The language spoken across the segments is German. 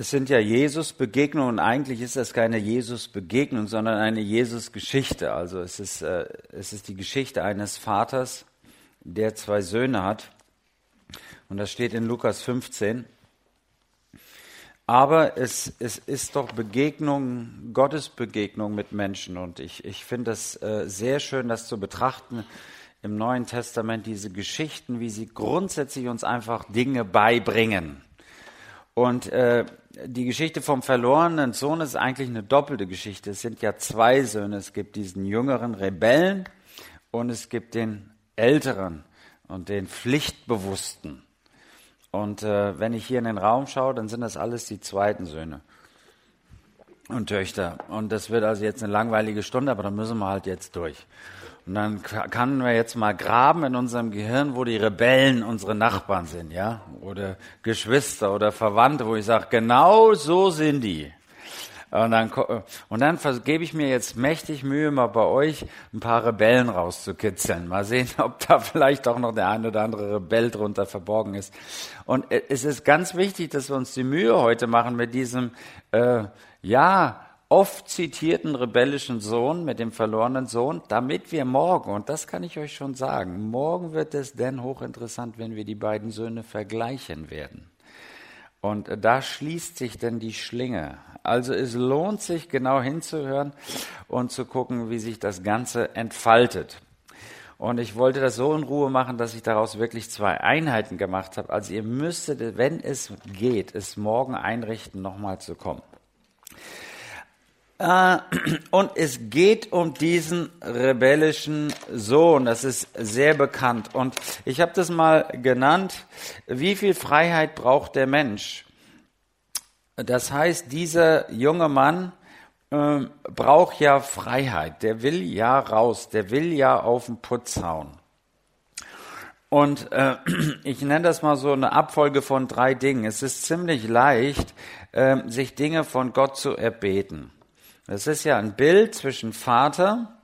Es sind ja Jesus-Begegnungen. Eigentlich ist das keine Jesus-Begegnung, sondern eine Jesus-Geschichte. Also es ist, äh, es ist die Geschichte eines Vaters, der zwei Söhne hat. Und das steht in Lukas 15. Aber es, es ist doch Begegnung, Gottes Begegnung mit Menschen. Und ich, ich finde es äh, sehr schön, das zu betrachten im Neuen Testament, diese Geschichten, wie sie grundsätzlich uns einfach Dinge beibringen. Und äh, die Geschichte vom verlorenen Sohn ist eigentlich eine doppelte Geschichte. Es sind ja zwei Söhne. Es gibt diesen jüngeren Rebellen und es gibt den älteren und den Pflichtbewussten. Und äh, wenn ich hier in den Raum schaue, dann sind das alles die zweiten Söhne und Töchter. Und das wird also jetzt eine langweilige Stunde, aber da müssen wir halt jetzt durch. Und dann können wir jetzt mal graben in unserem Gehirn, wo die Rebellen unsere Nachbarn sind, ja, oder Geschwister oder Verwandte, wo ich sage, genau so sind die. Und dann, und dann gebe ich mir jetzt mächtig Mühe, mal bei euch ein paar Rebellen rauszukitzeln. Mal sehen, ob da vielleicht auch noch der ein oder andere Rebell drunter verborgen ist. Und es ist ganz wichtig, dass wir uns die Mühe heute machen mit diesem, äh, ja, oft zitierten rebellischen Sohn mit dem verlorenen Sohn, damit wir morgen, und das kann ich euch schon sagen, morgen wird es denn hochinteressant, wenn wir die beiden Söhne vergleichen werden. Und da schließt sich denn die Schlinge. Also es lohnt sich genau hinzuhören und zu gucken, wie sich das Ganze entfaltet. Und ich wollte das so in Ruhe machen, dass ich daraus wirklich zwei Einheiten gemacht habe. Also ihr müsstet, wenn es geht, es morgen einrichten, nochmal zu kommen. Äh, und es geht um diesen rebellischen Sohn. Das ist sehr bekannt. Und ich habe das mal genannt, wie viel Freiheit braucht der Mensch? Das heißt, dieser junge Mann äh, braucht ja Freiheit. Der will ja raus. Der will ja auf den Putz hauen. Und äh, ich nenne das mal so eine Abfolge von drei Dingen. Es ist ziemlich leicht, äh, sich Dinge von Gott zu erbeten. Das ist ja ein Bild zwischen Vater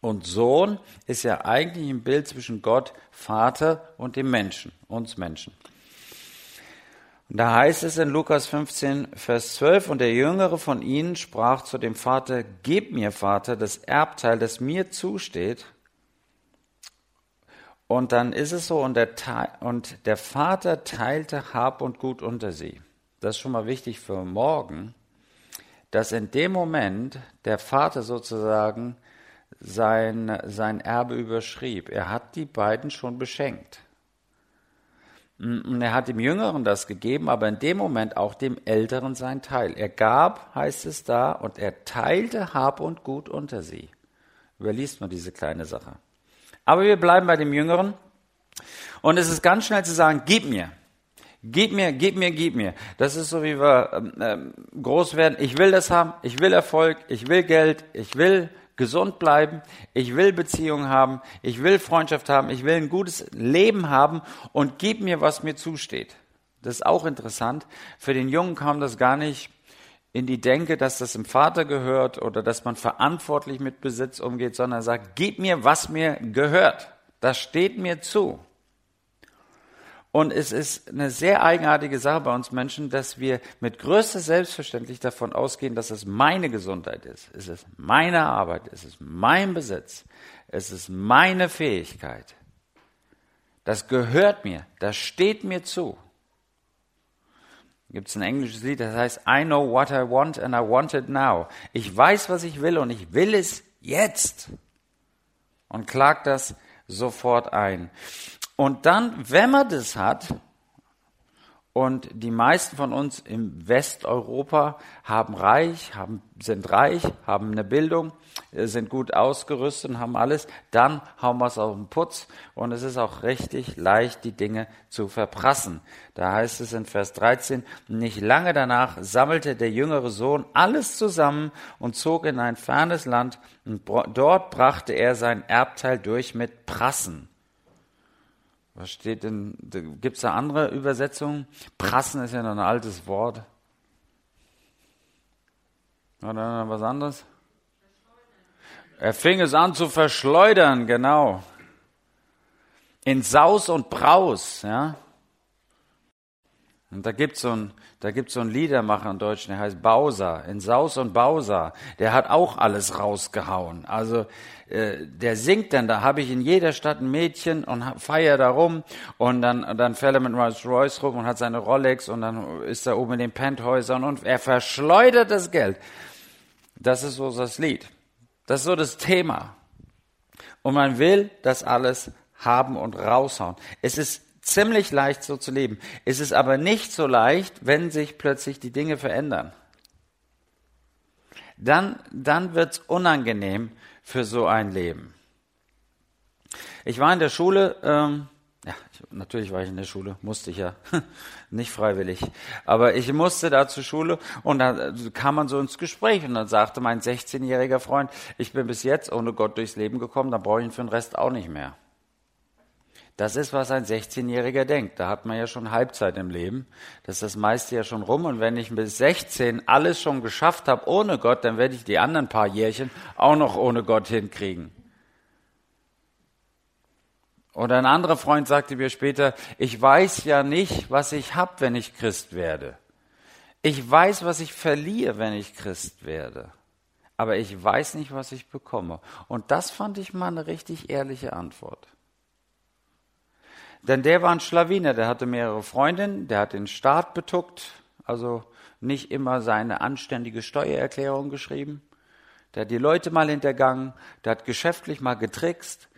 und Sohn, ist ja eigentlich ein Bild zwischen Gott, Vater und dem Menschen, uns Menschen. Und da heißt es in Lukas 15, Vers 12, und der Jüngere von ihnen sprach zu dem Vater, Gib mir, Vater, das Erbteil, das mir zusteht. Und dann ist es so, und der, und der Vater teilte Hab und Gut unter sie. Das ist schon mal wichtig für morgen dass in dem Moment der Vater sozusagen sein, sein Erbe überschrieb. Er hat die beiden schon beschenkt. Und er hat dem Jüngeren das gegeben, aber in dem Moment auch dem Älteren sein Teil. Er gab, heißt es da, und er teilte Hab und Gut unter sie. Überliest man diese kleine Sache. Aber wir bleiben bei dem Jüngeren. Und es ist ganz schnell zu sagen, gib mir. Gib mir, gib mir, gib mir. Das ist so, wie wir ähm, ähm, groß werden. Ich will das haben, ich will Erfolg, ich will Geld, ich will gesund bleiben, ich will Beziehungen haben, ich will Freundschaft haben, ich will ein gutes Leben haben und gib mir, was mir zusteht. Das ist auch interessant. Für den Jungen kam das gar nicht in die Denke, dass das im Vater gehört oder dass man verantwortlich mit Besitz umgeht, sondern sagt, gib mir, was mir gehört. Das steht mir zu. Und es ist eine sehr eigenartige Sache bei uns Menschen, dass wir mit größter Selbstverständlich davon ausgehen, dass es meine Gesundheit ist. Es ist meine Arbeit, es ist mein Besitz, es ist meine Fähigkeit. Das gehört mir, das steht mir zu. Gibt es ein englisches Lied, das heißt I know what I want and I want it now. Ich weiß, was ich will und ich will es jetzt. Und klagt das sofort ein. Und dann, wenn man das hat, und die meisten von uns im Westeuropa haben reich, haben, sind reich, haben eine Bildung, äh, sind gut ausgerüstet und haben alles, dann hauen wir es auf den Putz und es ist auch richtig leicht, die Dinge zu verprassen. Da heißt es in Vers 13, nicht lange danach sammelte der jüngere Sohn alles zusammen und zog in ein fernes Land und dort brachte er sein Erbteil durch mit Prassen. Was steht denn, gibt es da andere Übersetzungen? Prassen ist ja noch ein altes Wort. Oder was anderes? Er fing es an zu verschleudern, genau. In Saus und Braus, ja. Und da gibt's so ein, da gibt's so ein Liedermacher in Deutsch, der heißt Bauser, in Saus und Bauser. Der hat auch alles rausgehauen. Also, äh, der singt dann, da habe ich in jeder Stadt ein Mädchen und feier da rum und dann, dann fährt er mit Rolls Royce rum und hat seine Rolex und dann ist er oben in den Penthäusern und er verschleudert das Geld. Das ist so das Lied. Das ist so das Thema. Und man will das alles haben und raushauen. Es ist ziemlich leicht so zu leben. Es ist aber nicht so leicht, wenn sich plötzlich die Dinge verändern. Dann, dann wird's unangenehm für so ein Leben. Ich war in der Schule, ähm, ja, natürlich war ich in der Schule, musste ich ja, nicht freiwillig, aber ich musste da zur Schule und da kam man so ins Gespräch und dann sagte mein 16-jähriger Freund, ich bin bis jetzt ohne Gott durchs Leben gekommen, dann brauche ich ihn für den Rest auch nicht mehr. Das ist, was ein 16-Jähriger denkt. Da hat man ja schon Halbzeit im Leben. Das ist das meiste ja schon rum. Und wenn ich bis 16 alles schon geschafft habe ohne Gott, dann werde ich die anderen paar Jährchen auch noch ohne Gott hinkriegen. Und ein anderer Freund sagte mir später, ich weiß ja nicht, was ich hab, wenn ich Christ werde. Ich weiß, was ich verliere, wenn ich Christ werde. Aber ich weiß nicht, was ich bekomme. Und das fand ich mal eine richtig ehrliche Antwort. Denn der war ein Schlawiner, der hatte mehrere Freundinnen, der hat den Staat betuckt, also nicht immer seine anständige Steuererklärung geschrieben. Der hat die Leute mal hintergangen, der hat geschäftlich mal getrickst.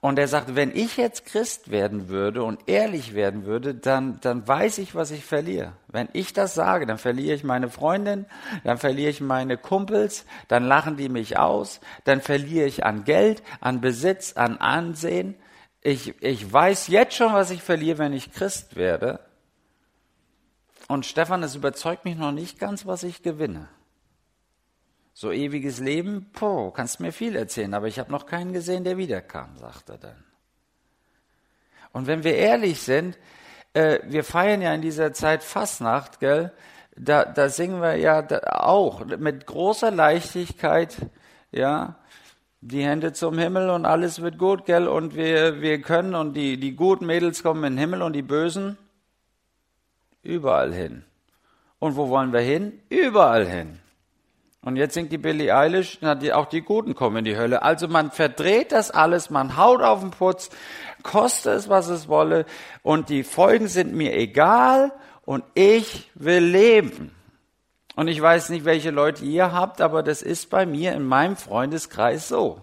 Und er sagt, wenn ich jetzt Christ werden würde und ehrlich werden würde, dann, dann weiß ich, was ich verliere. Wenn ich das sage, dann verliere ich meine Freundin, dann verliere ich meine Kumpels, dann lachen die mich aus, dann verliere ich an Geld, an Besitz, an Ansehen ich, ich weiß jetzt schon, was ich verliere, wenn ich Christ werde. Und Stefan, es überzeugt mich noch nicht ganz, was ich gewinne. So ewiges Leben, po, kannst mir viel erzählen, aber ich habe noch keinen gesehen, der wiederkam, sagt er dann. Und wenn wir ehrlich sind, äh, wir feiern ja in dieser Zeit Fastnacht, gell? Da, da singen wir ja auch mit großer Leichtigkeit, ja, die Hände zum Himmel und alles wird gut, gell? Und wir, wir können und die, die guten Mädels kommen in den Himmel und die Bösen überall hin. Und wo wollen wir hin? Überall hin. Und jetzt singt die Billie Eilish, na, die, auch die Guten kommen in die Hölle. Also man verdreht das alles, man haut auf den Putz, koste es, was es wolle, und die Folgen sind mir egal, und ich will leben. Und ich weiß nicht, welche Leute ihr habt, aber das ist bei mir in meinem Freundeskreis so.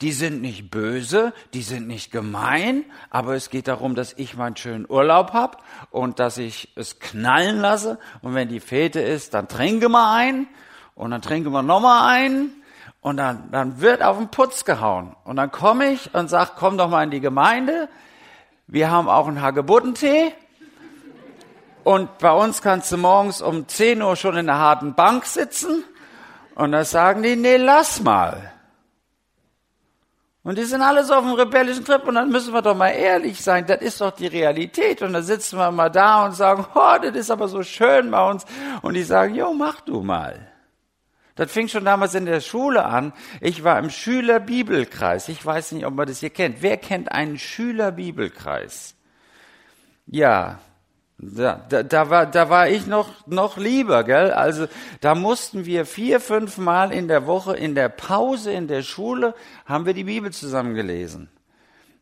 Die sind nicht böse, die sind nicht gemein, aber es geht darum, dass ich meinen schönen Urlaub hab und dass ich es knallen lasse. Und wenn die Fete ist, dann trinke mal ein und dann trinke mal nochmal ein und dann, dann wird auf den Putz gehauen. Und dann komme ich und sag, komm doch mal in die Gemeinde. Wir haben auch einen Hagebuttentee und bei uns kannst du morgens um 10 Uhr schon in der harten Bank sitzen. Und da sagen die, nee, lass mal. Und die sind alle so auf dem rebellischen Trip und dann müssen wir doch mal ehrlich sein, das ist doch die Realität. Und da sitzen wir mal da und sagen, oh, das ist aber so schön bei uns. Und die sagen, jo, mach du mal. Das fing schon damals in der Schule an. Ich war im Schülerbibelkreis. Ich weiß nicht, ob man das hier kennt. Wer kennt einen Schülerbibelkreis? Ja, da, da, da, war, da war ich noch, noch lieber, gell? Also da mussten wir vier, fünf Mal in der Woche in der Pause in der Schule haben wir die Bibel zusammen gelesen.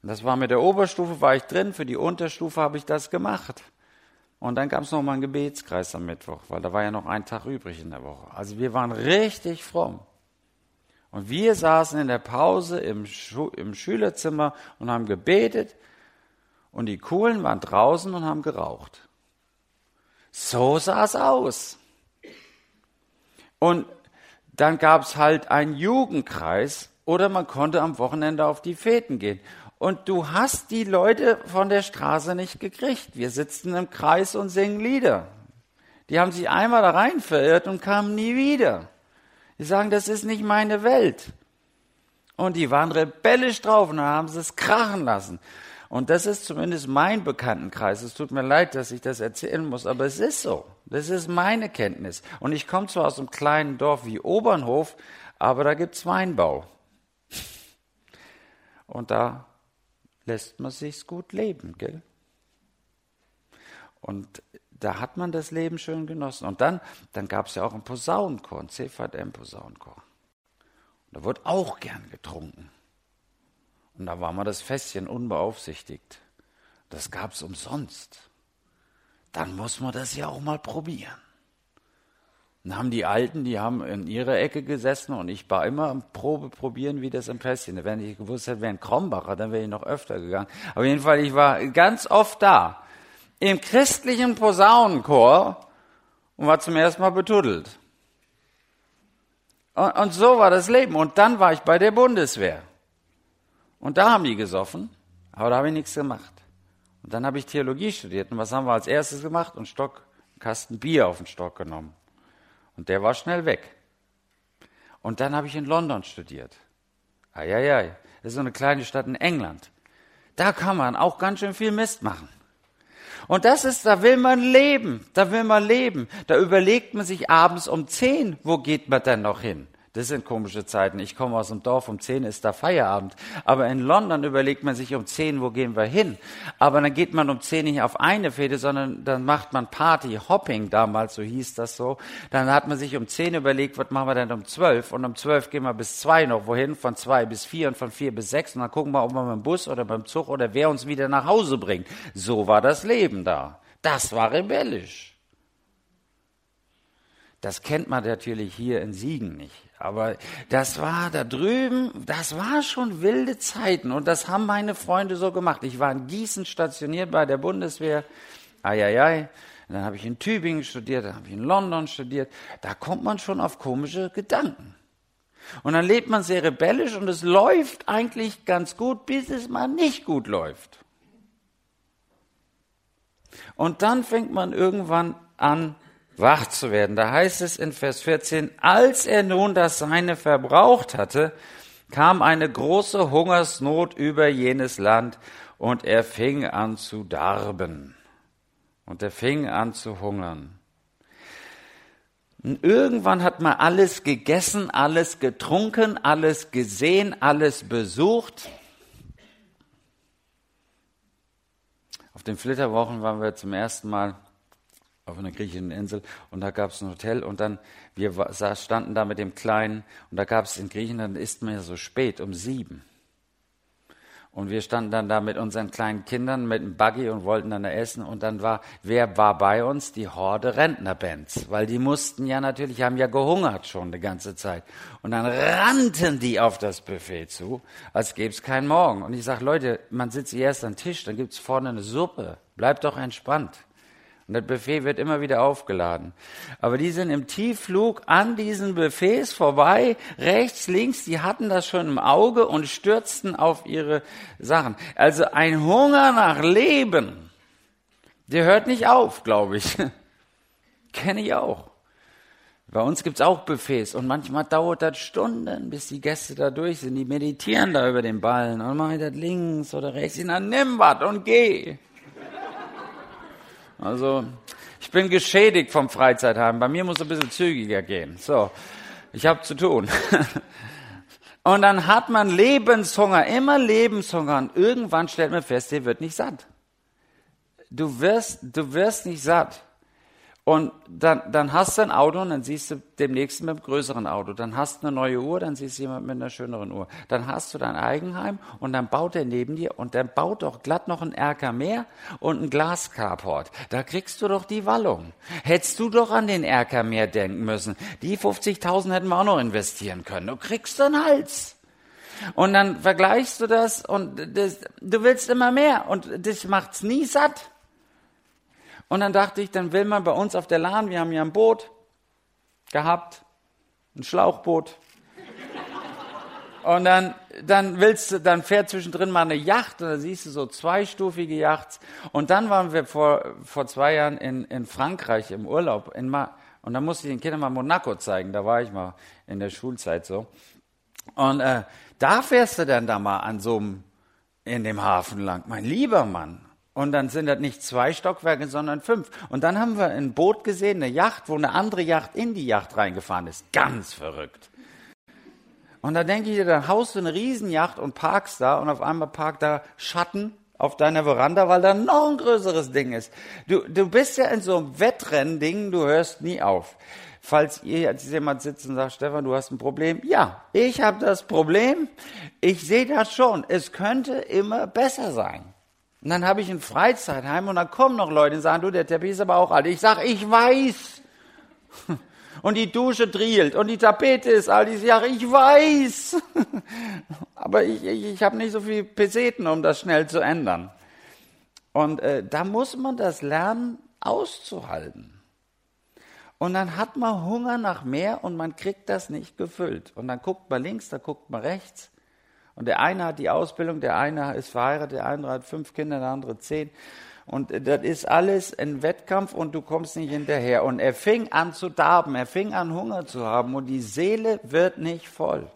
Das war mit der Oberstufe war ich drin, für die Unterstufe habe ich das gemacht. Und dann gab es noch mal einen Gebetskreis am Mittwoch, weil da war ja noch ein Tag übrig in der Woche. Also wir waren richtig fromm. Und wir saßen in der Pause im, Schu im Schülerzimmer und haben gebetet. Und die Coolen waren draußen und haben geraucht. So sah es aus. Und dann gab es halt einen Jugendkreis oder man konnte am Wochenende auf die Feten gehen. Und du hast die Leute von der Straße nicht gekriegt. Wir sitzen im Kreis und singen Lieder. Die haben sich einmal da rein verirrt und kamen nie wieder. Die sagen, das ist nicht meine Welt. Und die waren rebellisch drauf und haben sie es krachen lassen. Und das ist zumindest mein Bekanntenkreis. Es tut mir leid, dass ich das erzählen muss, aber es ist so. Das ist meine Kenntnis. Und ich komme zwar aus einem kleinen Dorf wie Obernhof, aber da gibt's Weinbau. Und da lässt man sich's gut leben, gell? Und da hat man das Leben schön genossen. Und dann, dann gab es ja auch einen Posaunenchor, einen CVM-Posaunenchor. Da wurde auch gern getrunken. Und da war mal das Fässchen unbeaufsichtigt. Das gab es umsonst. Dann muss man das ja auch mal probieren. Dann haben die Alten, die haben in ihrer Ecke gesessen und ich war immer am Probe probieren, wie das im Fässchen. Wenn ich gewusst hätte, wäre ein Krombacher, dann wäre ich noch öfter gegangen. Auf jeden Fall, ich war ganz oft da. Im christlichen Posaunenchor und war zum ersten Mal betuddelt. Und, und so war das Leben. Und dann war ich bei der Bundeswehr. Und da haben die gesoffen, aber da habe ich nichts gemacht. Und dann habe ich Theologie studiert. Und was haben wir als erstes gemacht? Einen Stock, einen Kasten Bier auf den Stock genommen. Und der war schnell weg. Und dann habe ich in London studiert. Eieiei, das ist so eine kleine Stadt in England. Da kann man auch ganz schön viel Mist machen. Und das ist, da will man leben, da will man leben. Da überlegt man sich abends um zehn, wo geht man denn noch hin? Das sind komische Zeiten. Ich komme aus dem Dorf, um zehn ist da Feierabend. Aber in London überlegt man sich um zehn, wo gehen wir hin? Aber dann geht man um zehn nicht auf eine Fete, sondern dann macht man Party, Hopping damals, so hieß das so. Dann hat man sich um zehn überlegt, was machen wir denn um zwölf? Und um zwölf gehen wir bis zwei noch wohin, von zwei bis vier und von vier bis sechs. Und dann gucken wir, ob wir mit dem Bus oder beim Zug oder wer uns wieder nach Hause bringt. So war das Leben da. Das war rebellisch. Das kennt man natürlich hier in Siegen nicht. Aber das war da drüben, das war schon wilde Zeiten und das haben meine Freunde so gemacht. Ich war in Gießen stationiert bei der Bundeswehr. Eieiei. Dann habe ich in Tübingen studiert, dann habe ich in London studiert. Da kommt man schon auf komische Gedanken. Und dann lebt man sehr rebellisch und es läuft eigentlich ganz gut, bis es mal nicht gut läuft. Und dann fängt man irgendwann an, wach zu werden. Da heißt es in Vers 14, als er nun das Seine verbraucht hatte, kam eine große Hungersnot über jenes Land und er fing an zu darben. Und er fing an zu hungern. Und irgendwann hat man alles gegessen, alles getrunken, alles gesehen, alles besucht. Auf den Flitterwochen waren wir zum ersten Mal auf einer griechischen Insel und da gab es ein Hotel und dann, wir standen da mit dem Kleinen und da gab es in Griechenland, isst man ja so spät, um sieben. Und wir standen dann da mit unseren kleinen Kindern mit dem Buggy und wollten dann da essen. Und dann war, wer war bei uns? Die Horde Rentnerbands. Weil die mussten ja natürlich, haben ja gehungert schon die ganze Zeit. Und dann rannten die auf das Buffet zu, als gäbe es keinen Morgen. Und ich sage, Leute, man sitzt erst am Tisch, dann gibt's vorne eine Suppe. Bleibt doch entspannt. Und das Buffet wird immer wieder aufgeladen. Aber die sind im Tiefflug an diesen Buffets vorbei, rechts, links, die hatten das schon im Auge und stürzten auf ihre Sachen. Also ein Hunger nach Leben, der hört nicht auf, glaube ich. Kenne ich auch. Bei uns gibt's auch Buffets und manchmal dauert das Stunden, bis die Gäste da durch sind. Die meditieren da über den Ballen und machen das links oder rechts. Dann nimm was und geh. Also ich bin geschädigt vom Freizeitheim. Bei mir muss es ein bisschen zügiger gehen. So, ich habe zu tun. Und dann hat man Lebenshunger, immer Lebenshunger. Und irgendwann stellt man fest, der wird nicht satt. Du wirst, du wirst nicht satt. Und dann, dann hast du ein Auto und dann siehst du demnächst mit einem größeren Auto. Dann hast du eine neue Uhr, dann siehst du jemand mit einer schöneren Uhr. Dann hast du dein Eigenheim und dann baut er neben dir und dann baut doch glatt noch ein Erker mehr und ein Glascarport. Da kriegst du doch die Wallung. Hättest du doch an den Erker mehr denken müssen. Die 50.000 hätten wir auch noch investieren können. Du kriegst einen Hals. Und dann vergleichst du das und das, du willst immer mehr und das macht's nie satt. Und dann dachte ich, dann will man bei uns auf der Lahn, wir haben ja ein Boot gehabt, ein Schlauchboot. Und dann, dann willst du, dann fährt zwischendrin mal eine Yacht und da siehst du so zweistufige Yachts. Und dann waren wir vor, vor zwei Jahren in, in Frankreich im Urlaub. In Ma und dann musste ich den Kindern mal Monaco zeigen. Da war ich mal in der Schulzeit so. Und äh, da fährst du dann da mal an so einem, in dem Hafen lang. Mein lieber Mann, und dann sind das nicht zwei Stockwerke, sondern fünf. Und dann haben wir ein Boot gesehen, eine Yacht, wo eine andere Yacht in die Yacht reingefahren ist. Ganz verrückt. Und da denke ich dir, dann haust du eine Riesenjacht und parkst da und auf einmal parkt da Schatten auf deiner Veranda, weil da noch ein größeres Ding ist. Du, du bist ja in so einem Wettrennding, du hörst nie auf. Falls ihr jetzt jemand sitzt und sagt, Stefan, du hast ein Problem. Ja, ich habe das Problem. Ich sehe das schon. Es könnte immer besser sein. Und dann habe ich ein Freizeitheim und dann kommen noch Leute und sagen, du, der Teppich ist aber auch alt. Ich sage, ich weiß. Und die Dusche drielt und die Tapete ist alt. Ich sage, ich weiß. Aber ich, ich, ich habe nicht so viel Peseten, um das schnell zu ändern. Und äh, da muss man das lernen, auszuhalten. Und dann hat man Hunger nach mehr und man kriegt das nicht gefüllt. Und dann guckt man links, da guckt man rechts. Und der eine hat die Ausbildung, der eine ist verheiratet, der andere hat fünf Kinder, der andere zehn. Und das ist alles ein Wettkampf und du kommst nicht hinterher. Und er fing an zu darben, er fing an Hunger zu haben und die Seele wird nicht voll.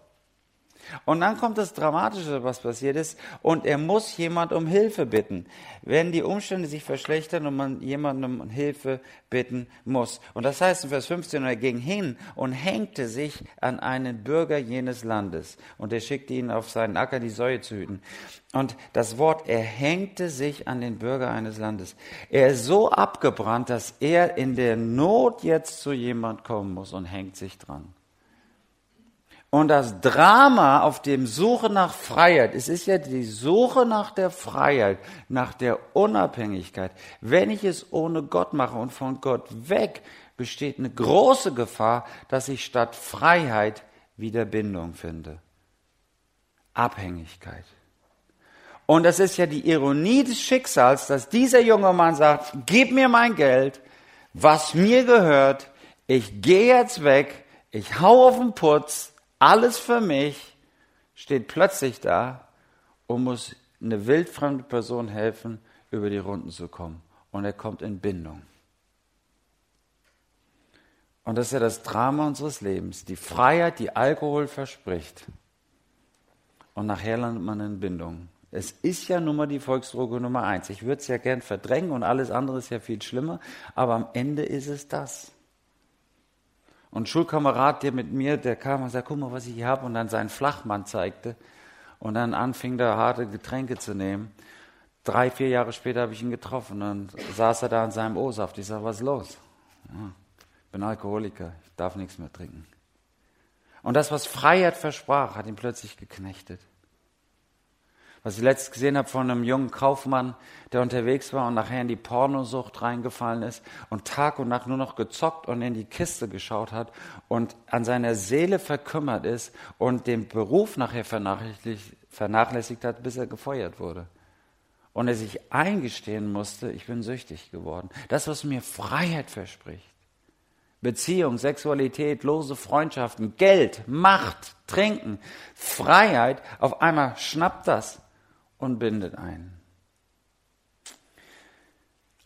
Und dann kommt das Dramatische, was passiert ist, und er muss jemand um Hilfe bitten, wenn die Umstände sich verschlechtern und man jemandem um Hilfe bitten muss. Und das heißt in Vers 15, er ging hin und hängte sich an einen Bürger jenes Landes, und er schickte ihn auf seinen Acker, die Säue zu hüten. Und das Wort, er hängte sich an den Bürger eines Landes. Er ist so abgebrannt, dass er in der Not jetzt zu jemand kommen muss und hängt sich dran. Und das Drama auf dem Suche nach Freiheit, es ist ja die Suche nach der Freiheit, nach der Unabhängigkeit. Wenn ich es ohne Gott mache und von Gott weg, besteht eine große Gefahr, dass ich statt Freiheit wieder Bindung finde. Abhängigkeit. Und das ist ja die Ironie des Schicksals, dass dieser junge Mann sagt, gib mir mein Geld, was mir gehört, ich gehe jetzt weg, ich hau auf den Putz, alles für mich, steht plötzlich da und muss eine wildfremde Person helfen, über die Runden zu kommen. Und er kommt in Bindung. Und das ist ja das Drama unseres Lebens. Die Freiheit, die Alkohol verspricht. Und nachher landet man in Bindung. Es ist ja nun mal die Volksdroge Nummer eins. Ich würde es ja gern verdrängen und alles andere ist ja viel schlimmer. Aber am Ende ist es das. Und ein Schulkamerad, der mit mir, der kam und sagte, guck mal, was ich hier habe, und dann seinen Flachmann zeigte und dann anfing, da harte Getränke zu nehmen. Drei, vier Jahre später habe ich ihn getroffen und saß er da in seinem O-Saft. Ich sage, was ist los? Ja, bin Alkoholiker, ich darf nichts mehr trinken. Und das, was Freiheit versprach, hat ihn plötzlich geknechtet. Was ich letztens gesehen habe von einem jungen Kaufmann, der unterwegs war und nachher in die Pornosucht reingefallen ist und Tag und Nacht nur noch gezockt und in die Kiste geschaut hat und an seiner Seele verkümmert ist und den Beruf nachher vernachlässigt hat, bis er gefeuert wurde. Und er sich eingestehen musste, ich bin süchtig geworden. Das, was mir Freiheit verspricht. Beziehung, Sexualität, lose Freundschaften, Geld, Macht, Trinken, Freiheit, auf einmal schnappt das und bindet ein.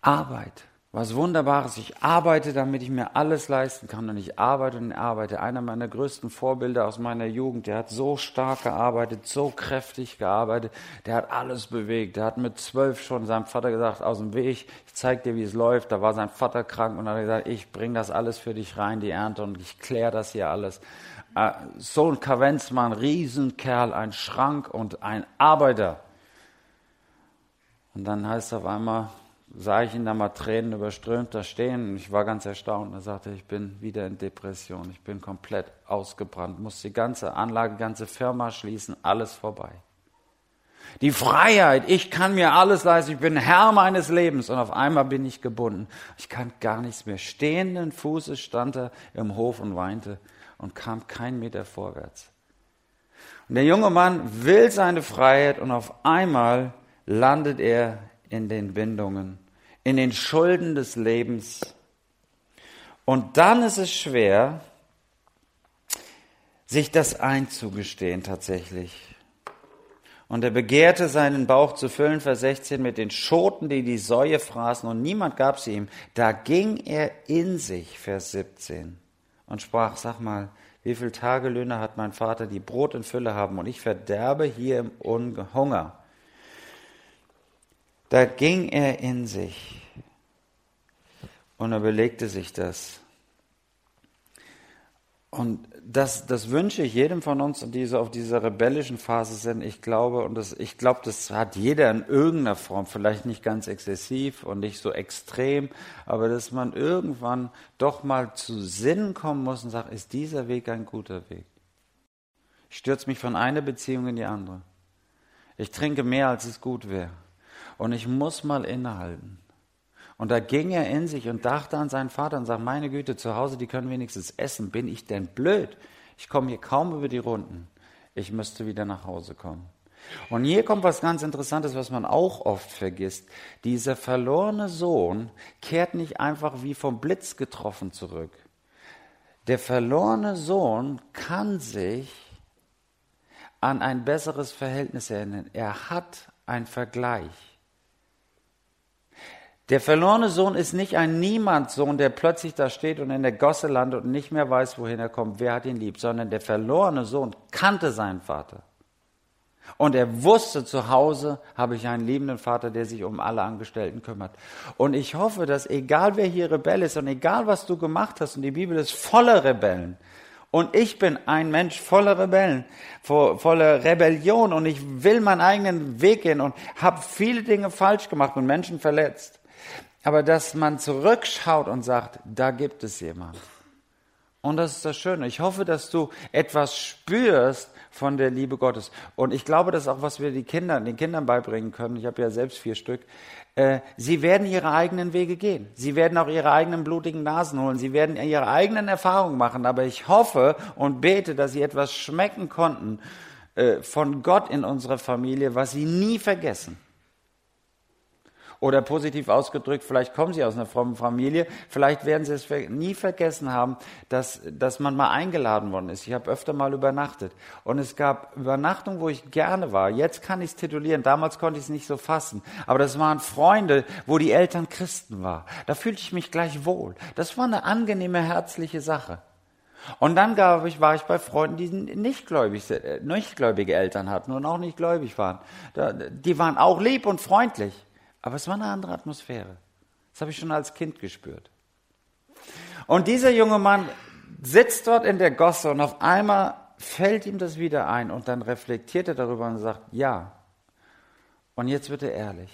Arbeit, was Wunderbares. Ich arbeite, damit ich mir alles leisten kann. Und ich arbeite und arbeite. Einer meiner größten Vorbilder aus meiner Jugend, der hat so stark gearbeitet, so kräftig gearbeitet. Der hat alles bewegt. Der hat mit zwölf schon seinem Vater gesagt, aus dem Weg, ich zeig dir, wie es läuft. Da war sein Vater krank und hat gesagt, ich bring das alles für dich rein, die Ernte, und ich kläre das hier alles. Äh, so ein Kavenzmann, Riesenkerl, ein Schrank und ein Arbeiter. Und dann heißt es auf einmal, sah ich ihn da mal Tränen überströmt da stehen und ich war ganz erstaunt. Er sagte, ich bin wieder in Depression, ich bin komplett ausgebrannt, muss die ganze Anlage, ganze Firma schließen, alles vorbei. Die Freiheit, ich kann mir alles leisten, ich bin Herr meines Lebens und auf einmal bin ich gebunden. Ich kann gar nichts mehr. Stehenden Fußes stand er im Hof und weinte und kam kein Meter vorwärts. Und der junge Mann will seine Freiheit und auf einmal landet er in den Bindungen, in den Schulden des Lebens. Und dann ist es schwer, sich das einzugestehen tatsächlich. Und er begehrte seinen Bauch zu füllen, Vers 16, mit den Schoten, die die Säue fraßen, und niemand gab sie ihm. Da ging er in sich, Vers 17, und sprach, sag mal, wie viele Tagelöhne hat mein Vater, die Brot in Fülle haben, und ich verderbe hier im Hunger. Da ging er in sich und überlegte sich das. Und das, das wünsche ich jedem von uns, die so auf dieser rebellischen Phase sind. Ich glaube, und das, ich glaube, das hat jeder in irgendeiner Form, vielleicht nicht ganz exzessiv und nicht so extrem, aber dass man irgendwann doch mal zu Sinn kommen muss und sagt, ist dieser Weg ein guter Weg? Ich stürze mich von einer Beziehung in die andere. Ich trinke mehr, als es gut wäre. Und ich muss mal innehalten. Und da ging er in sich und dachte an seinen Vater und sagte, meine Güte, zu Hause, die können wenigstens essen. Bin ich denn blöd? Ich komme hier kaum über die Runden. Ich müsste wieder nach Hause kommen. Und hier kommt was ganz Interessantes, was man auch oft vergisst. Dieser verlorene Sohn kehrt nicht einfach wie vom Blitz getroffen zurück. Der verlorene Sohn kann sich an ein besseres Verhältnis erinnern. Er hat einen Vergleich. Der verlorene Sohn ist nicht ein Niemandssohn, der plötzlich da steht und in der Gosse landet und nicht mehr weiß, wohin er kommt, wer hat ihn lieb, sondern der verlorene Sohn kannte seinen Vater. Und er wusste, zu Hause habe ich einen liebenden Vater, der sich um alle Angestellten kümmert. Und ich hoffe, dass egal wer hier Rebell ist und egal was du gemacht hast, und die Bibel ist voller Rebellen, und ich bin ein Mensch voller Rebellen, voller Rebellion und ich will meinen eigenen Weg gehen und habe viele Dinge falsch gemacht und Menschen verletzt. Aber dass man zurückschaut und sagt, da gibt es jemand. Und das ist das Schöne. Ich hoffe, dass du etwas spürst von der Liebe Gottes. Und ich glaube, das ist auch, was wir die Kindern, den Kindern beibringen können. Ich habe ja selbst vier Stück. Äh, sie werden ihre eigenen Wege gehen. Sie werden auch ihre eigenen blutigen Nasen holen. Sie werden ihre eigenen Erfahrungen machen. Aber ich hoffe und bete, dass sie etwas schmecken konnten äh, von Gott in unserer Familie, was sie nie vergessen. Oder positiv ausgedrückt, vielleicht kommen Sie aus einer frommen Familie, vielleicht werden Sie es nie vergessen haben, dass, dass man mal eingeladen worden ist. Ich habe öfter mal übernachtet. Und es gab Übernachtungen, wo ich gerne war. Jetzt kann ich es titulieren, damals konnte ich es nicht so fassen. Aber das waren Freunde, wo die Eltern Christen waren. Da fühlte ich mich gleich wohl. Das war eine angenehme, herzliche Sache. Und dann gab ich, war ich bei Freunden, die nicht, gläubig, äh, nicht gläubige Eltern hatten und auch nicht gläubig waren. Die waren auch lieb und freundlich. Aber es war eine andere Atmosphäre. Das habe ich schon als Kind gespürt. Und dieser junge Mann sitzt dort in der Gosse und auf einmal fällt ihm das wieder ein und dann reflektiert er darüber und sagt, ja. Und jetzt wird er ehrlich.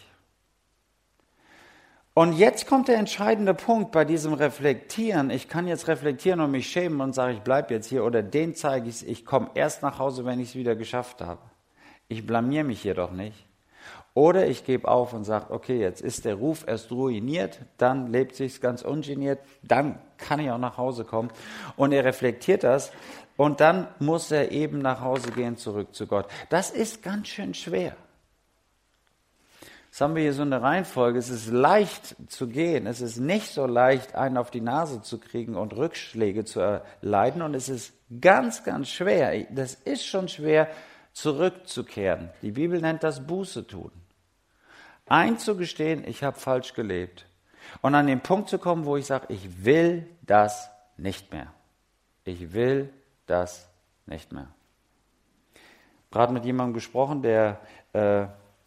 Und jetzt kommt der entscheidende Punkt bei diesem Reflektieren. Ich kann jetzt reflektieren und mich schämen und sage, ich bleibe jetzt hier oder den zeige ich, ich komme erst nach Hause, wenn ich es wieder geschafft habe. Ich blamier mich hier doch nicht. Oder ich gebe auf und sage, okay, jetzt ist der Ruf erst ruiniert, dann lebt sich's ganz ungeniert, dann kann ich auch nach Hause kommen. Und er reflektiert das und dann muss er eben nach Hause gehen, zurück zu Gott. Das ist ganz schön schwer. Jetzt haben wir hier so eine Reihenfolge. Es ist leicht zu gehen. Es ist nicht so leicht, einen auf die Nase zu kriegen und Rückschläge zu erleiden. Und es ist ganz, ganz schwer. Das ist schon schwer, zurückzukehren. Die Bibel nennt das Buße tun einzugestehen, ich habe falsch gelebt. Und an den Punkt zu kommen, wo ich sage, ich will das nicht mehr. Ich will das nicht mehr. Gerade mit jemandem gesprochen, der äh,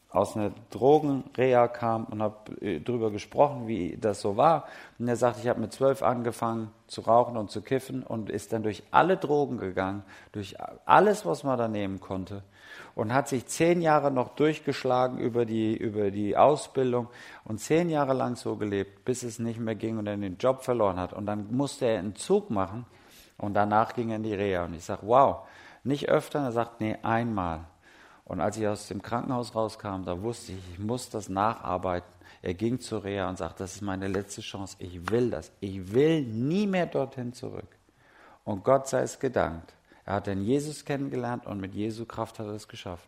aus einer Drogenreha kam und habe äh, darüber gesprochen, wie das so war. Und er sagt, ich habe mit zwölf angefangen zu rauchen und zu kiffen und ist dann durch alle Drogen gegangen, durch alles, was man da nehmen konnte und hat sich zehn Jahre noch durchgeschlagen über die, über die Ausbildung und zehn Jahre lang so gelebt, bis es nicht mehr ging und er den Job verloren hat. Und dann musste er einen Zug machen und danach ging er in die Reha. Und ich sage, wow, nicht öfter. Er sagt, nee, einmal. Und als ich aus dem Krankenhaus rauskam, da wusste ich, ich muss das nacharbeiten. Er ging zur Reha und sagte, das ist meine letzte Chance. Ich will das. Ich will nie mehr dorthin zurück. Und Gott sei es gedankt. Er hat den Jesus kennengelernt und mit Jesu Kraft hat er es geschafft.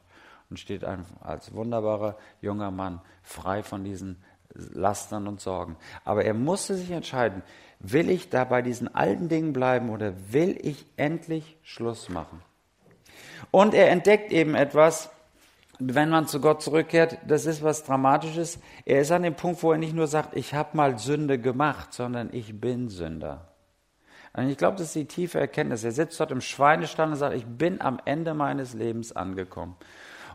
Und steht als wunderbarer junger Mann frei von diesen Lastern und Sorgen. Aber er musste sich entscheiden, will ich da bei diesen alten Dingen bleiben oder will ich endlich Schluss machen? Und er entdeckt eben etwas, wenn man zu Gott zurückkehrt, das ist was Dramatisches. Er ist an dem Punkt, wo er nicht nur sagt, ich habe mal Sünde gemacht, sondern ich bin Sünder. Und ich glaube, das ist die tiefe Erkenntnis. Er sitzt dort im Schweinestall und sagt, ich bin am Ende meines Lebens angekommen.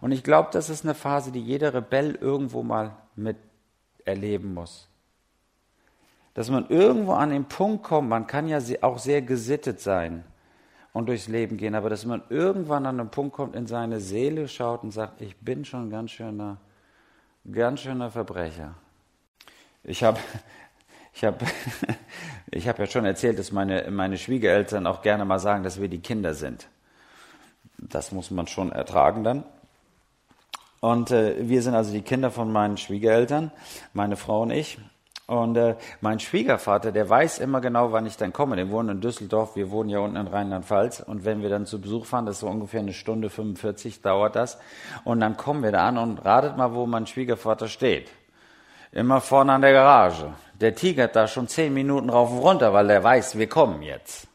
Und ich glaube, das ist eine Phase, die jeder Rebell irgendwo mal miterleben muss. Dass man irgendwo an den Punkt kommt, man kann ja auch sehr gesittet sein, und durchs Leben gehen, aber dass man irgendwann an einen Punkt kommt, in seine Seele schaut und sagt, ich bin schon ganz schöner, ganz schöner Verbrecher. Ich habe ich hab, ich hab ja schon erzählt, dass meine, meine Schwiegereltern auch gerne mal sagen, dass wir die Kinder sind. Das muss man schon ertragen dann. Und äh, wir sind also die Kinder von meinen Schwiegereltern, meine Frau und ich. Und äh, mein Schwiegervater, der weiß immer genau, wann ich dann komme. Der wohnt in Düsseldorf, wir wohnen ja unten in Rheinland-Pfalz. Und wenn wir dann zu Besuch fahren, das ist so ungefähr eine Stunde 45 dauert das. Und dann kommen wir da an und ratet mal, wo mein Schwiegervater steht. Immer vorne an der Garage. Der tigert da schon zehn Minuten rauf und runter, weil der weiß, wir kommen jetzt.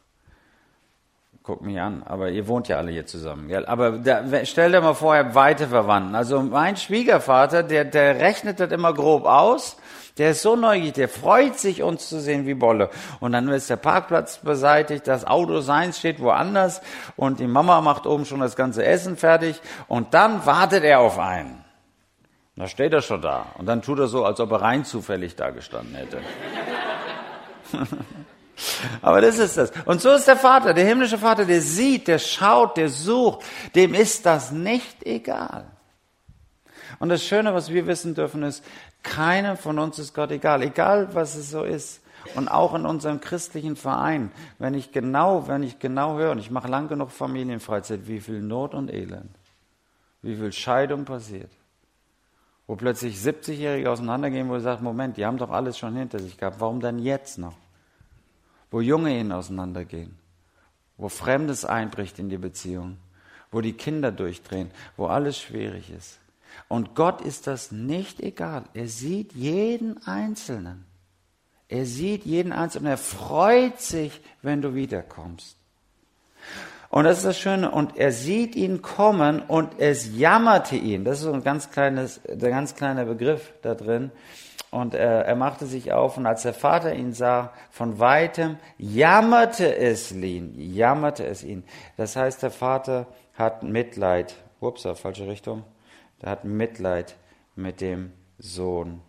Guck mich an, aber ihr wohnt ja alle hier zusammen, gell? Aber da, stell dir mal vor, ihr habt weite Verwandten. Also mein Schwiegervater, der, der rechnet das immer grob aus der ist so neugierig, der freut sich, uns zu sehen wie Bolle. Und dann ist der Parkplatz beseitigt, das Auto seins steht woanders und die Mama macht oben schon das ganze Essen fertig und dann wartet er auf einen. Da steht er schon da. Und dann tut er so, als ob er rein zufällig da gestanden hätte. Aber das ist das. Und so ist der Vater, der himmlische Vater, der sieht, der schaut, der sucht. Dem ist das nicht egal. Und das Schöne, was wir wissen dürfen, ist, keinem von uns ist Gott egal, egal was es so ist. Und auch in unserem christlichen Verein, wenn ich genau, wenn ich genau höre, und ich mache lang genug Familienfreizeit, wie viel Not und Elend, wie viel Scheidung passiert, wo plötzlich 70-Jährige auseinandergehen, wo ich sage, Moment, die haben doch alles schon hinter sich gehabt, warum dann jetzt noch? Wo junge Ehen auseinandergehen, wo Fremdes einbricht in die Beziehung, wo die Kinder durchdrehen, wo alles schwierig ist. Und Gott ist das nicht egal. Er sieht jeden Einzelnen. Er sieht jeden Einzelnen. Er freut sich, wenn du wiederkommst. Und das ist das Schöne. Und er sieht ihn kommen und es jammerte ihn. Das ist so ein ganz kleines, der ganz kleiner Begriff da drin. Und er, er machte sich auf und als der Vater ihn sah, von weitem jammerte es ihn, jammerte es ihn. Das heißt, der Vater hat Mitleid. Ups, falsche Richtung der hat Mitleid mit dem Sohn.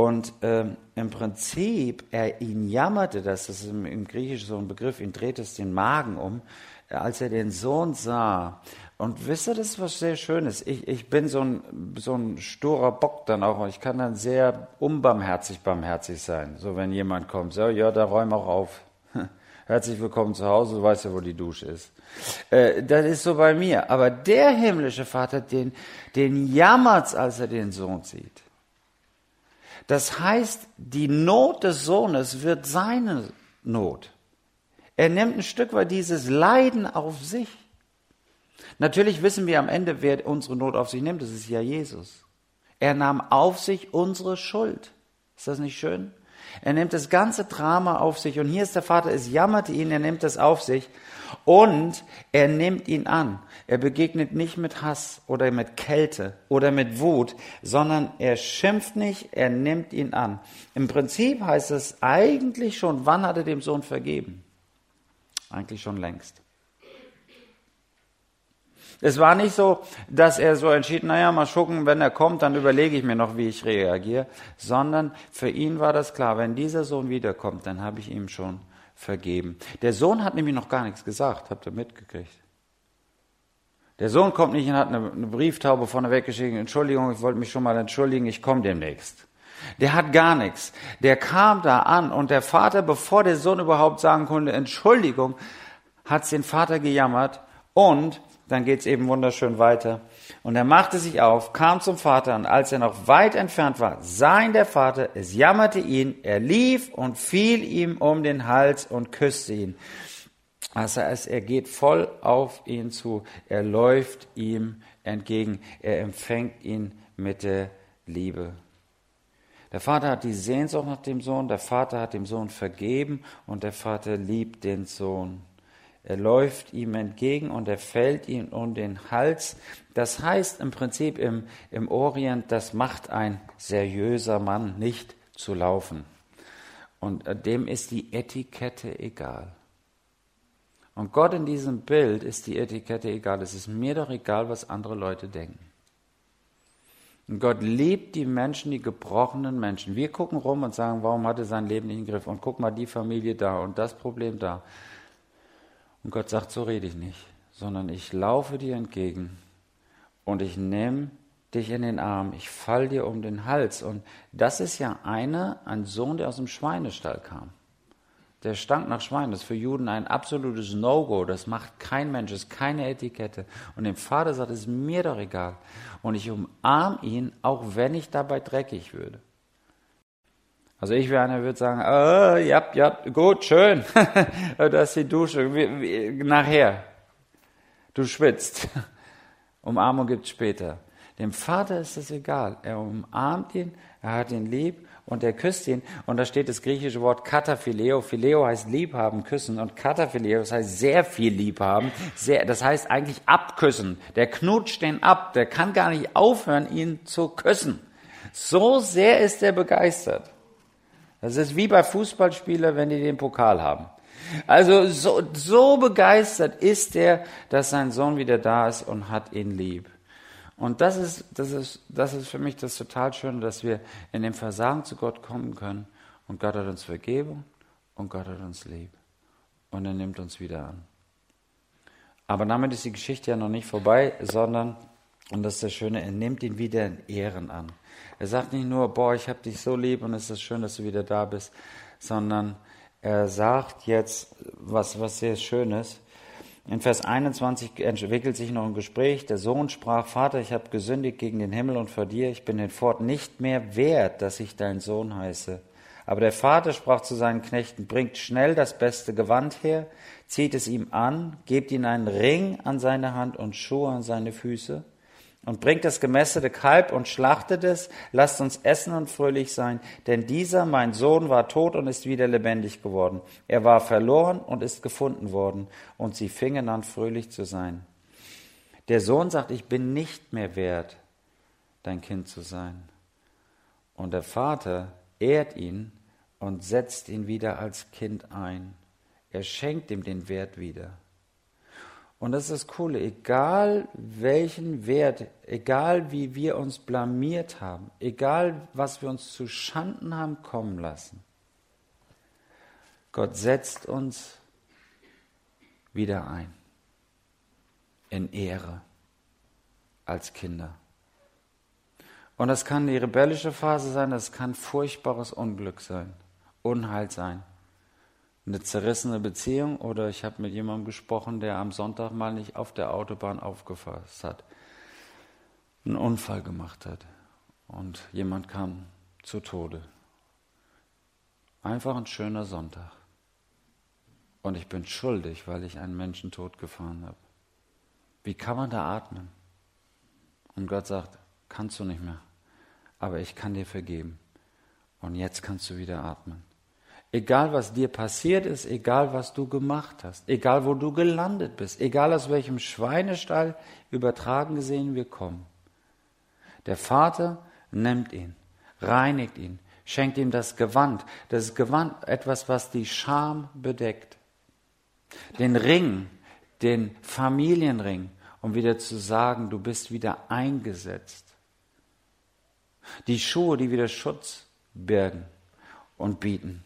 Und ähm, im Prinzip, er ihn jammerte, das ist im, im Griechischen so ein Begriff, ihn dreht es den Magen um, als er den Sohn sah. Und wisst ihr, das ist was sehr Schönes. Ich, ich bin so ein, so ein sturer Bock dann auch. Ich kann dann sehr unbarmherzig barmherzig sein. So, wenn jemand kommt, so, ja, da räum auch auf. Herzlich willkommen zu Hause, du weißt ja, wo die Dusche ist. Äh, das ist so bei mir. Aber der himmlische Vater, den, den jammert's, als er den Sohn sieht. Das heißt, die Not des Sohnes wird seine Not. Er nimmt ein Stück weit dieses Leiden auf sich. Natürlich wissen wir am Ende, wer unsere Not auf sich nimmt. Das ist ja Jesus. Er nahm auf sich unsere Schuld. Ist das nicht schön? Er nimmt das ganze Drama auf sich und hier ist der Vater, es jammerte ihn, er nimmt es auf sich und er nimmt ihn an. Er begegnet nicht mit Hass oder mit Kälte oder mit Wut, sondern er schimpft nicht, er nimmt ihn an. Im Prinzip heißt es eigentlich schon, wann hat er dem Sohn vergeben? Eigentlich schon längst. Es war nicht so, dass er so entschied, naja, mal gucken, wenn er kommt, dann überlege ich mir noch, wie ich reagiere, sondern für ihn war das klar, wenn dieser Sohn wiederkommt, dann habe ich ihm schon vergeben. Der Sohn hat nämlich noch gar nichts gesagt, habt ihr mitgekriegt. Der Sohn kommt nicht und hat eine, eine Brieftaube vorne weggeschickt, Entschuldigung, ich wollte mich schon mal entschuldigen, ich komme demnächst. Der hat gar nichts. Der kam da an und der Vater, bevor der Sohn überhaupt sagen konnte, Entschuldigung, hat den Vater gejammert und dann geht's eben wunderschön weiter. Und er machte sich auf, kam zum Vater, und als er noch weit entfernt war, sah ihn der Vater, es jammerte ihn, er lief und fiel ihm um den Hals und küsste ihn. Also er geht voll auf ihn zu, er läuft ihm entgegen, er empfängt ihn mit der Liebe. Der Vater hat die Sehnsucht nach dem Sohn, der Vater hat dem Sohn vergeben und der Vater liebt den Sohn. Er läuft ihm entgegen und er fällt ihm um den Hals. Das heißt im Prinzip im, im Orient, das macht ein seriöser Mann nicht zu laufen. Und äh, dem ist die Etikette egal. Und Gott in diesem Bild ist die Etikette egal. Es ist mir doch egal, was andere Leute denken. Und Gott liebt die Menschen, die gebrochenen Menschen. Wir gucken rum und sagen, warum hat er sein Leben nicht im Griff? Und guck mal, die Familie da und das Problem da. Und Gott sagt, so rede ich nicht, sondern ich laufe dir entgegen und ich nehme dich in den Arm, ich fall dir um den Hals. Und das ist ja einer, ein Sohn, der aus dem Schweinestall kam. Der stank nach Schwein. Das ist für Juden ein absolutes No-Go. Das macht kein Mensch. Das ist keine Etikette. Und dem Vater sagt, es ist mir doch egal. Und ich umarme ihn, auch wenn ich dabei dreckig würde. Also ich wäre einer, würde sagen, oh, ja, ja, gut, schön. das ist die Dusche. Wie, wie, nachher. Du schwitzt. Umarmung gibt's später. Dem Vater ist es egal. Er umarmt ihn, er hat ihn lieb und er küsst ihn. Und da steht das griechische Wort kataphileo. Phileo heißt liebhaben, küssen. Und kataphileo, das heißt sehr viel liebhaben. Sehr, das heißt eigentlich abküssen. Der knutscht den ab. Der kann gar nicht aufhören, ihn zu küssen. So sehr ist er begeistert. Das ist wie bei Fußballspielern, wenn die den Pokal haben. Also so, so begeistert ist er, dass sein Sohn wieder da ist und hat ihn lieb. Und das ist, das ist, das ist für mich das total Schöne, dass wir in dem Versagen zu Gott kommen können. Und Gott hat uns Vergebung und Gott hat uns lieb. Und er nimmt uns wieder an. Aber damit ist die Geschichte ja noch nicht vorbei, sondern, und das ist das Schöne, er nimmt ihn wieder in Ehren an. Er sagt nicht nur, boah, ich habe dich so lieb und es ist schön, dass du wieder da bist, sondern er sagt jetzt was, was sehr Schönes. In Vers 21 entwickelt sich noch ein Gespräch. Der Sohn sprach, Vater, ich habe gesündigt gegen den Himmel und vor dir. Ich bin den Fort nicht mehr wert, dass ich dein Sohn heiße. Aber der Vater sprach zu seinen Knechten, bringt schnell das beste Gewand her, zieht es ihm an, gebt ihm einen Ring an seine Hand und Schuhe an seine Füße und bringt das gemästete Kalb und schlachtet es, lasst uns essen und fröhlich sein, denn dieser, mein Sohn, war tot und ist wieder lebendig geworden. Er war verloren und ist gefunden worden, und sie fingen an, fröhlich zu sein. Der Sohn sagt, ich bin nicht mehr wert, dein Kind zu sein. Und der Vater ehrt ihn und setzt ihn wieder als Kind ein. Er schenkt ihm den Wert wieder. Und das ist das Coole, egal welchen Wert, egal wie wir uns blamiert haben, egal was wir uns zu Schanden haben kommen lassen, Gott setzt uns wieder ein in Ehre als Kinder. Und das kann die rebellische Phase sein, das kann furchtbares Unglück sein, Unheil sein eine zerrissene Beziehung oder ich habe mit jemandem gesprochen, der am Sonntag mal nicht auf der Autobahn aufgefasst hat, einen Unfall gemacht hat und jemand kam zu Tode. Einfach ein schöner Sonntag. Und ich bin schuldig, weil ich einen Menschen tot gefahren habe. Wie kann man da atmen? Und Gott sagt, kannst du nicht mehr, aber ich kann dir vergeben. Und jetzt kannst du wieder atmen. Egal was dir passiert ist, egal was du gemacht hast, egal wo du gelandet bist, egal aus welchem Schweinestall übertragen gesehen wir kommen. Der Vater nimmt ihn, reinigt ihn, schenkt ihm das Gewand. Das Gewand etwas, was die Scham bedeckt. Den Ring, den Familienring, um wieder zu sagen, du bist wieder eingesetzt. Die Schuhe, die wieder Schutz birgen und bieten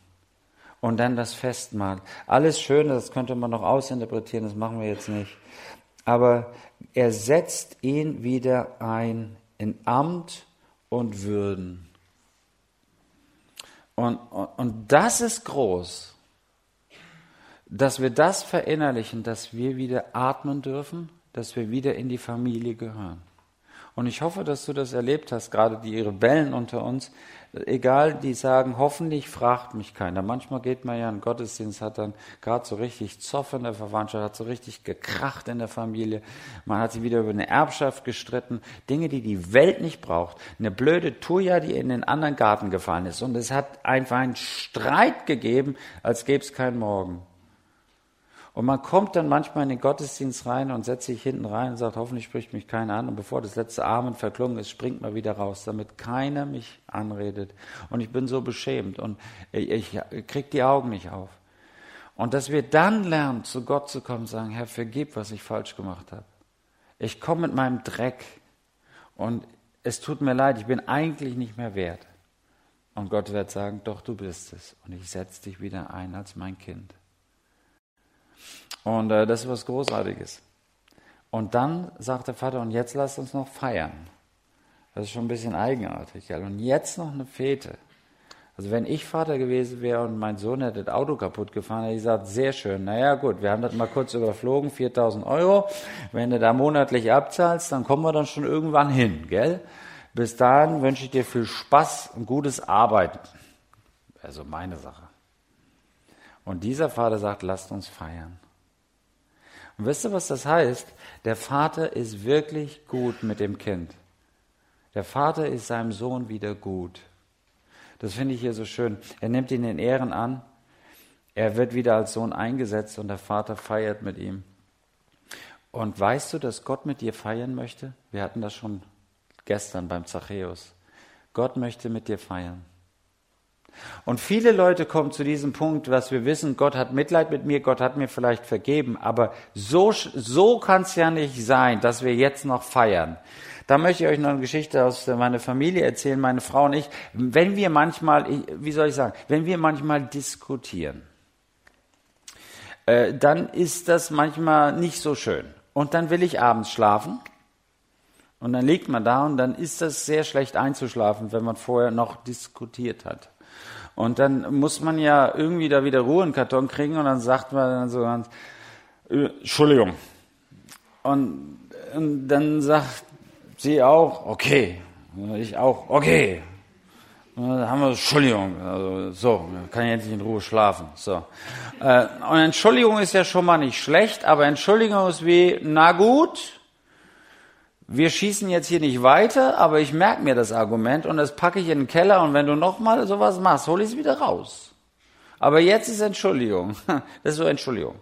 und dann das Festmahl. Alles Schöne, das könnte man noch ausinterpretieren, das machen wir jetzt nicht. Aber er setzt ihn wieder ein in Amt und Würden. Und, und, und das ist groß, dass wir das verinnerlichen, dass wir wieder atmen dürfen, dass wir wieder in die Familie gehören. Und ich hoffe, dass du das erlebt hast, gerade die Rebellen unter uns, egal, die sagen, hoffentlich fragt mich keiner. Manchmal geht man ja in Gottesdienst, hat dann gerade so richtig Zoff in der Verwandtschaft, hat so richtig gekracht in der Familie. Man hat sich wieder über eine Erbschaft gestritten. Dinge, die die Welt nicht braucht. Eine blöde Tuja, die in den anderen Garten gefallen ist. Und es hat einfach einen Streit gegeben, als gäbe es keinen Morgen. Und man kommt dann manchmal in den Gottesdienst rein und setzt sich hinten rein und sagt, hoffentlich spricht mich keiner an. Und bevor das letzte Amen verklungen ist, springt man wieder raus, damit keiner mich anredet. Und ich bin so beschämt und ich, ich krieg die Augen nicht auf. Und dass wir dann lernen, zu Gott zu kommen sagen, Herr, vergib, was ich falsch gemacht habe. Ich komme mit meinem Dreck und es tut mir leid, ich bin eigentlich nicht mehr wert. Und Gott wird sagen, doch, du bist es. Und ich setze dich wieder ein als mein Kind. Und äh, das ist was Großartiges. Und dann sagt der Vater, und jetzt lasst uns noch feiern. Das ist schon ein bisschen eigenartig. Gell? Und jetzt noch eine Fete. Also wenn ich Vater gewesen wäre und mein Sohn hätte das Auto kaputt gefahren, hätte ich gesagt, sehr schön. Naja gut, wir haben das mal kurz überflogen, 4000 Euro. Wenn du da monatlich abzahlst, dann kommen wir dann schon irgendwann hin, gell? Bis dahin wünsche ich dir viel Spaß und gutes Arbeiten. Also meine Sache. Und dieser Vater sagt, lasst uns feiern. Und wisst ihr, was das heißt? Der Vater ist wirklich gut mit dem Kind. Der Vater ist seinem Sohn wieder gut. Das finde ich hier so schön. Er nimmt ihn in Ehren an. Er wird wieder als Sohn eingesetzt und der Vater feiert mit ihm. Und weißt du, dass Gott mit dir feiern möchte? Wir hatten das schon gestern beim Zachäus. Gott möchte mit dir feiern. Und viele Leute kommen zu diesem Punkt, dass wir wissen, Gott hat Mitleid mit mir, Gott hat mir vielleicht vergeben, aber so, so kann es ja nicht sein, dass wir jetzt noch feiern. Da möchte ich euch noch eine Geschichte aus meiner Familie erzählen, meine Frau und ich. Wenn wir manchmal, wie soll ich sagen, wenn wir manchmal diskutieren, äh, dann ist das manchmal nicht so schön. Und dann will ich abends schlafen. Und dann liegt man da und dann ist das sehr schlecht einzuschlafen, wenn man vorher noch diskutiert hat. Und dann muss man ja irgendwie da wieder Ruhe in den Karton kriegen und dann sagt man dann so ganz, äh, Entschuldigung. Und, und dann sagt Sie auch? Okay. Ich auch? Okay. Dann haben wir Entschuldigung. Also, so, kann ich endlich in Ruhe schlafen. So. Äh, und Entschuldigung ist ja schon mal nicht schlecht, aber Entschuldigung ist wie, na gut, wir schießen jetzt hier nicht weiter, aber ich merke mir das Argument und das packe ich in den Keller und wenn du nochmal sowas machst, hol ich es wieder raus. Aber jetzt ist Entschuldigung. Das ist so Entschuldigung.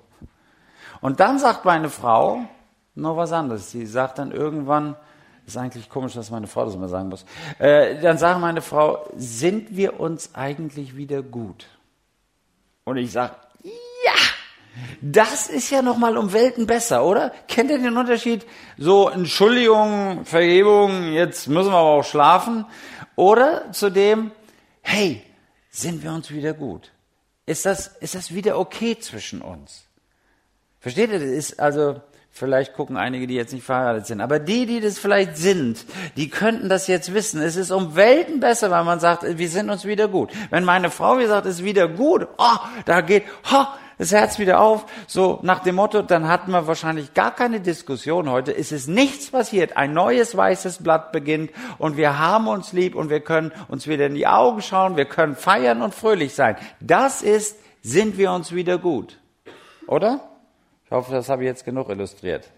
Und dann sagt meine Frau noch was anderes. Sie sagt dann irgendwann, ist eigentlich komisch, dass meine Frau das immer sagen muss. Äh, dann sagt meine Frau, sind wir uns eigentlich wieder gut? Und ich sage, das ist ja noch mal um Welten besser, oder? Kennt ihr den Unterschied? So, Entschuldigung, Vergebung, jetzt müssen wir aber auch schlafen. Oder zu dem, hey, sind wir uns wieder gut? Ist das, ist das wieder okay zwischen uns? Versteht ihr? Das ist also, Vielleicht gucken einige, die jetzt nicht verheiratet sind. Aber die, die das vielleicht sind, die könnten das jetzt wissen. Es ist um Welten besser, weil man sagt, wir sind uns wieder gut. Wenn meine Frau mir sagt, es ist wieder gut, oh, da geht oh, das Herz wieder auf, so nach dem Motto, dann hatten wir wahrscheinlich gar keine Diskussion heute. Es ist nichts passiert. Ein neues weißes Blatt beginnt und wir haben uns lieb und wir können uns wieder in die Augen schauen, wir können feiern und fröhlich sein. Das ist, sind wir uns wieder gut. Oder? Ich hoffe, das habe ich jetzt genug illustriert.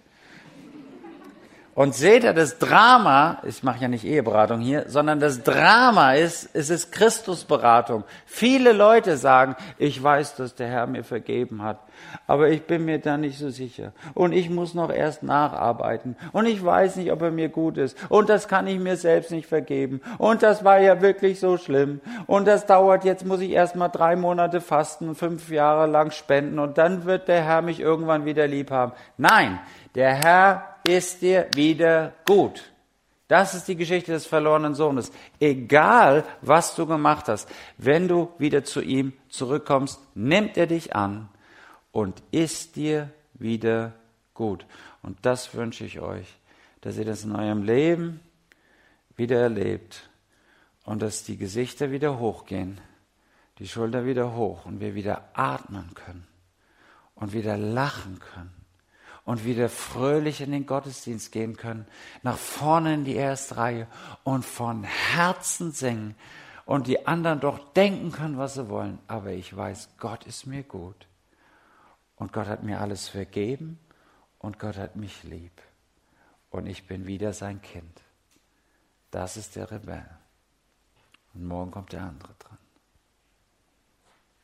Und seht ihr, das Drama, ich mache ja nicht Eheberatung hier, sondern das Drama ist, es ist Christusberatung. Viele Leute sagen, ich weiß, dass der Herr mir vergeben hat, aber ich bin mir da nicht so sicher. Und ich muss noch erst nacharbeiten. Und ich weiß nicht, ob er mir gut ist. Und das kann ich mir selbst nicht vergeben. Und das war ja wirklich so schlimm. Und das dauert, jetzt muss ich erst mal drei Monate fasten, fünf Jahre lang spenden und dann wird der Herr mich irgendwann wieder lieb haben. Nein, der Herr ist dir wieder gut. Das ist die Geschichte des verlorenen Sohnes. Egal, was du gemacht hast, wenn du wieder zu ihm zurückkommst, nimmt er dich an und ist dir wieder gut. Und das wünsche ich euch, dass ihr das in eurem Leben wieder erlebt und dass die Gesichter wieder hochgehen, die Schulter wieder hoch und wir wieder atmen können und wieder lachen können und wieder fröhlich in den Gottesdienst gehen können, nach vorne in die erste Reihe und von Herzen singen und die anderen doch denken können, was sie wollen. Aber ich weiß, Gott ist mir gut. Und Gott hat mir alles vergeben und Gott hat mich lieb. Und ich bin wieder sein Kind. Das ist der Rebell. Und morgen kommt der andere dran.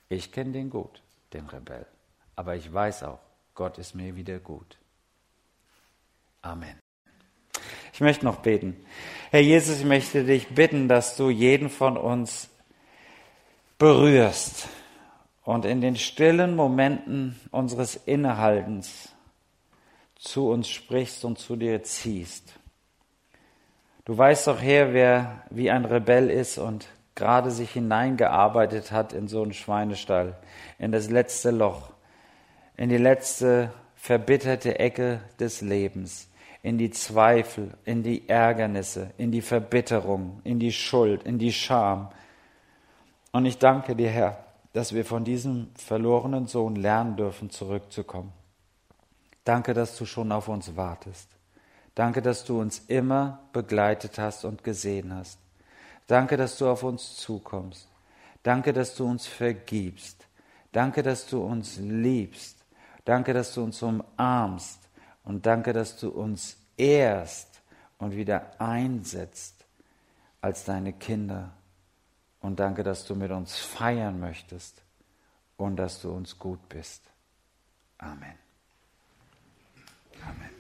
Ich kenne den gut, den Rebell. Aber ich weiß auch, Gott ist mir wieder gut. Amen. Ich möchte noch beten. Herr Jesus, ich möchte dich bitten, dass du jeden von uns berührst und in den stillen Momenten unseres Innehaltens zu uns sprichst und zu dir ziehst. Du weißt doch, Herr, wer wie ein Rebell ist und gerade sich hineingearbeitet hat in so einen Schweinestall, in das letzte Loch, in die letzte verbitterte Ecke des Lebens, in die Zweifel, in die Ärgernisse, in die Verbitterung, in die Schuld, in die Scham. Und ich danke dir, Herr, dass wir von diesem verlorenen Sohn lernen dürfen, zurückzukommen. Danke, dass du schon auf uns wartest. Danke, dass du uns immer begleitet hast und gesehen hast. Danke, dass du auf uns zukommst. Danke, dass du uns vergibst. Danke, dass du uns liebst. Danke, dass du uns umarmst. Und danke, dass du uns ehrst und wieder einsetzt als deine Kinder. Und danke, dass du mit uns feiern möchtest und dass du uns gut bist. Amen. Amen.